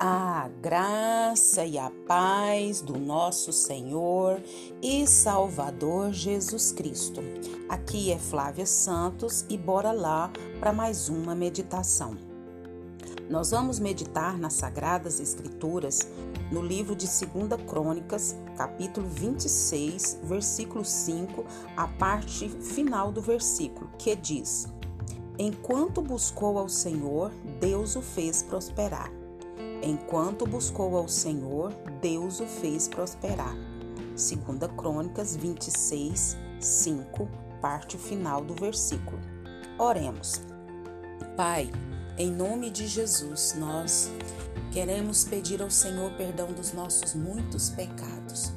A graça e a paz do nosso Senhor e Salvador Jesus Cristo. Aqui é Flávia Santos e bora lá para mais uma meditação. Nós vamos meditar nas Sagradas Escrituras no livro de 2 Crônicas, capítulo 26, versículo 5, a parte final do versículo, que diz: Enquanto buscou ao Senhor, Deus o fez prosperar Enquanto buscou ao Senhor, Deus o fez prosperar. Segunda Crônicas 26, 5, parte final do versículo. Oremos. Pai, em nome de Jesus, nós queremos pedir ao Senhor perdão dos nossos muitos pecados,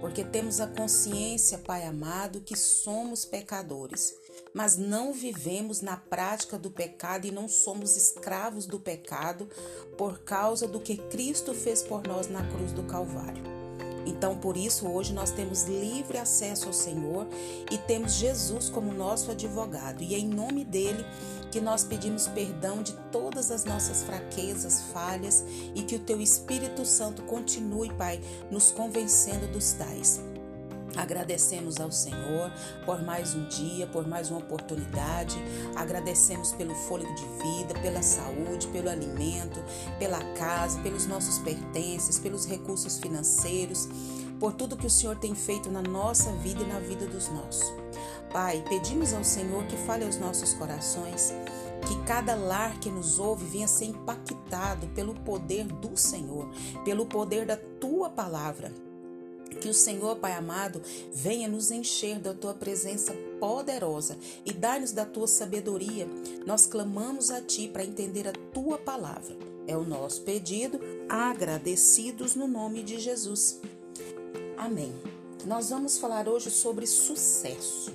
porque temos a consciência, Pai amado, que somos pecadores mas não vivemos na prática do pecado e não somos escravos do pecado por causa do que Cristo fez por nós na cruz do Calvário. Então, por isso, hoje nós temos livre acesso ao Senhor e temos Jesus como nosso advogado. E é em nome dele que nós pedimos perdão de todas as nossas fraquezas, falhas e que o teu Espírito Santo continue, Pai, nos convencendo dos tais. Agradecemos ao Senhor por mais um dia, por mais uma oportunidade. Agradecemos pelo fôlego de vida, pela saúde, pelo alimento, pela casa, pelos nossos pertences, pelos recursos financeiros, por tudo que o Senhor tem feito na nossa vida e na vida dos nossos. Pai, pedimos ao Senhor que fale aos nossos corações, que cada lar que nos ouve venha ser impactado pelo poder do Senhor, pelo poder da tua palavra que o Senhor, Pai amado, venha nos encher da tua presença poderosa e dar-nos da tua sabedoria. Nós clamamos a ti para entender a tua palavra. É o nosso pedido, agradecidos no nome de Jesus. Amém. Nós vamos falar hoje sobre sucesso.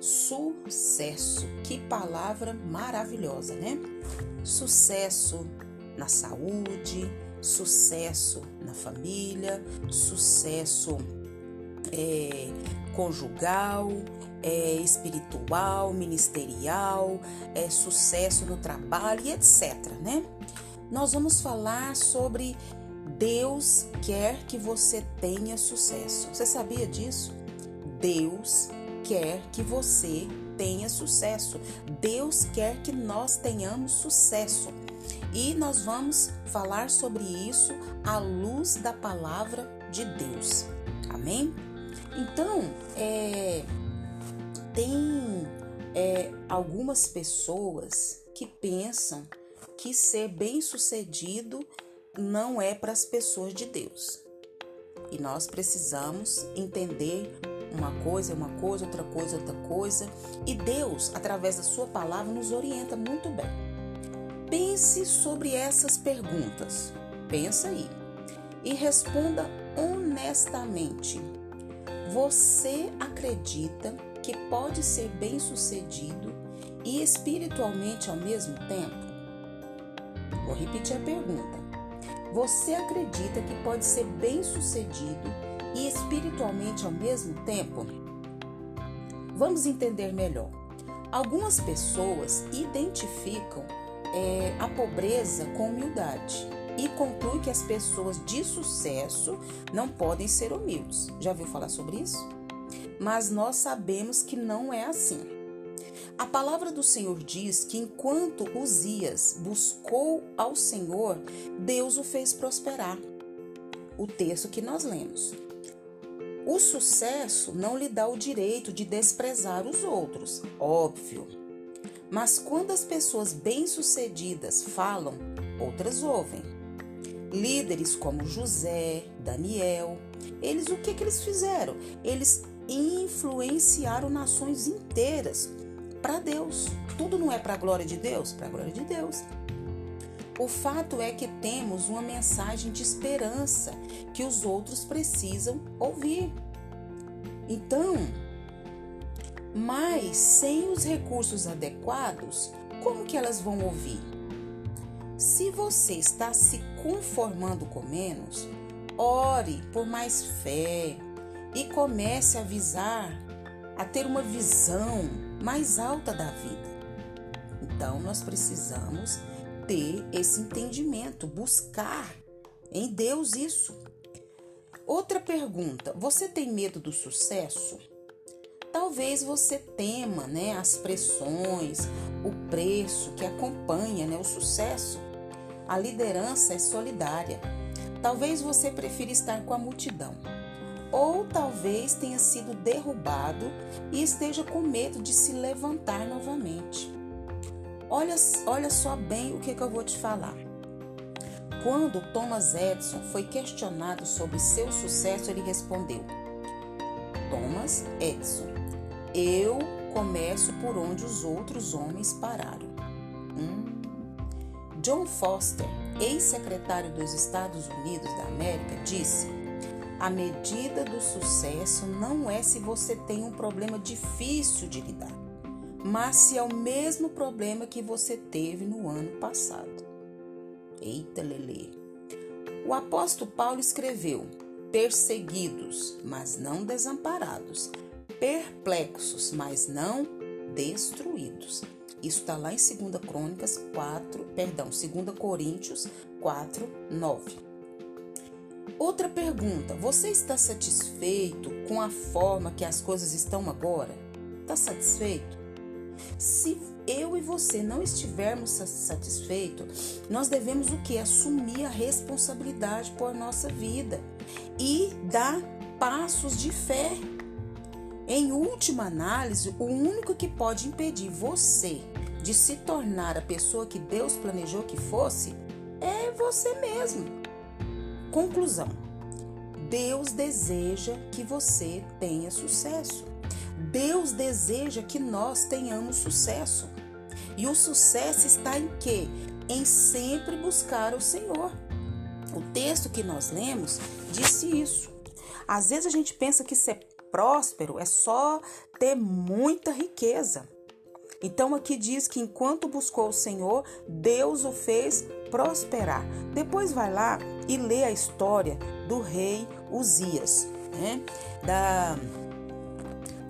Sucesso. Que palavra maravilhosa, né? Sucesso na saúde, sucesso na família, sucesso é, conjugal, é, espiritual, ministerial, é, sucesso no trabalho e etc. Né? Nós vamos falar sobre Deus quer que você tenha sucesso. Você sabia disso? Deus quer que você tenha sucesso. Deus quer que nós tenhamos sucesso. E nós vamos falar sobre isso à luz da palavra de Deus. Amém? Então, é, tem é, algumas pessoas que pensam que ser bem-sucedido não é para as pessoas de Deus. E nós precisamos entender uma coisa uma coisa, outra coisa outra coisa. E Deus, através da Sua palavra, nos orienta muito bem. Pense sobre essas perguntas. Pensa aí e responda honestamente. Você acredita que pode ser bem-sucedido e espiritualmente ao mesmo tempo? Vou repetir a pergunta. Você acredita que pode ser bem-sucedido e espiritualmente ao mesmo tempo? Vamos entender melhor. Algumas pessoas identificam é, a pobreza com humildade e conclui que as pessoas de sucesso não podem ser humildes. Já viu falar sobre isso? Mas nós sabemos que não é assim. A palavra do Senhor diz que enquanto Uzias buscou ao Senhor, Deus o fez prosperar. O texto que nós lemos. O sucesso não lhe dá o direito de desprezar os outros, óbvio. Mas quando as pessoas bem-sucedidas falam, outras ouvem. Líderes como José, Daniel, eles o que, que eles fizeram? Eles influenciaram nações inteiras para Deus. Tudo não é para a glória de Deus? Para a glória de Deus. O fato é que temos uma mensagem de esperança que os outros precisam ouvir. Então, mas sem os recursos adequados, como que elas vão ouvir? Se você está se conformando com menos, ore por mais fé e comece a visar, a ter uma visão mais alta da vida. Então nós precisamos ter esse entendimento, buscar em Deus isso. Outra pergunta: você tem medo do sucesso? Talvez você tema, né, as pressões, o preço que acompanha, né, o sucesso. A liderança é solidária. Talvez você prefira estar com a multidão. Ou talvez tenha sido derrubado e esteja com medo de se levantar novamente. Olha, olha só bem o que, que eu vou te falar. Quando Thomas Edison foi questionado sobre seu sucesso, ele respondeu: Thomas Edison, eu começo por onde os outros homens pararam. Hum. John Foster, ex-secretário dos Estados Unidos da América, disse: A medida do sucesso não é se você tem um problema difícil de lidar, mas se é o mesmo problema que você teve no ano passado. Eita, Lelê. O apóstolo Paulo escreveu: perseguidos, mas não desamparados, perplexos, mas não destruídos. Isso está lá em 2 Crônicas 4, perdão, 2 Coríntios 4, 9. Outra pergunta: você está satisfeito com a forma que as coisas estão agora? Está satisfeito? Se eu e você não estivermos satisfeitos, nós devemos o que? Assumir a responsabilidade por nossa vida e dar passos de fé. Em última análise, o único que pode impedir você de se tornar a pessoa que Deus planejou que fosse é você mesmo. Conclusão: Deus deseja que você tenha sucesso. Deus deseja que nós tenhamos sucesso. E o sucesso está em quê? Em sempre buscar o Senhor. O texto que nós lemos disse isso. Às vezes a gente pensa que ser próspero é só ter muita riqueza. Então aqui diz que enquanto buscou o Senhor, Deus o fez prosperar. Depois vai lá e lê a história do rei Uzias, né? Da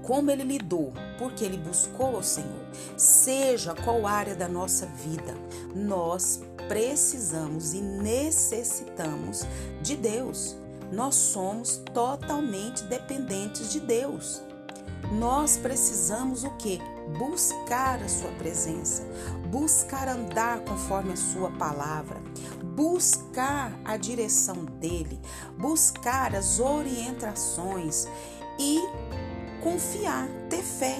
como ele lidou, porque ele buscou o Senhor. Seja qual área da nossa vida, nós precisamos e necessitamos de Deus. Nós somos totalmente dependentes de Deus. Nós precisamos o que? Buscar a sua presença, buscar andar conforme a sua palavra, buscar a direção dele, buscar as orientações e confiar, ter fé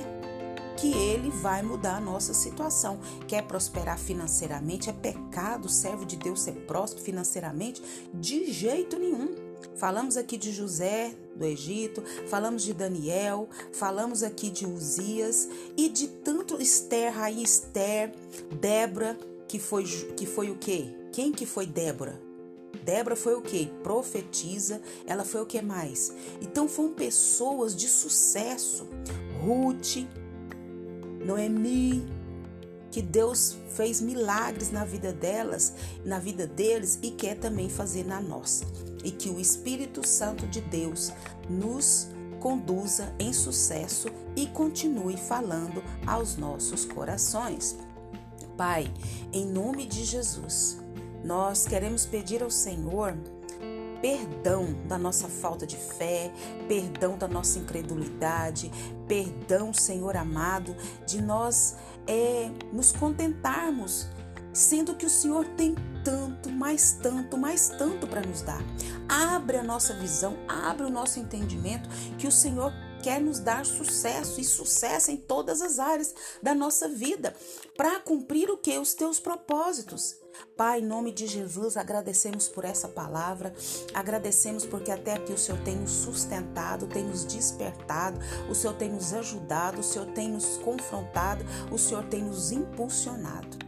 que ele vai mudar a nossa situação. Quer prosperar financeiramente? É pecado servo de Deus ser próspero financeiramente? De jeito nenhum. Falamos aqui de José do Egito, falamos de Daniel, falamos aqui de Uzias e de tanto Esther, rainha Esther, Débora, que foi, que foi o quê? Quem que foi Débora? Débora foi o que? Profetiza. Ela foi o que mais? Então foram pessoas de sucesso. Ruth, Noemi, que Deus fez milagres na vida delas, na vida deles e quer também fazer na nossa. E que o Espírito Santo de Deus nos conduza em sucesso e continue falando aos nossos corações. Pai, em nome de Jesus, nós queremos pedir ao Senhor perdão da nossa falta de fé, perdão da nossa incredulidade, perdão, Senhor amado, de nós é, nos contentarmos, sendo que o Senhor tem tanto, mais tanto, mais tanto para nos dar. Abre a nossa visão, abre o nosso entendimento que o Senhor quer nos dar sucesso e sucesso em todas as áreas da nossa vida para cumprir o que os teus propósitos. Pai, em nome de Jesus, agradecemos por essa palavra, agradecemos porque até aqui o Senhor tem nos sustentado, tem nos despertado, o Senhor tem nos ajudado, o Senhor tem nos confrontado, o Senhor tem nos impulsionado.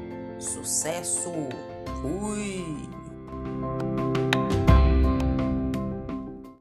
Sucesso! Fui!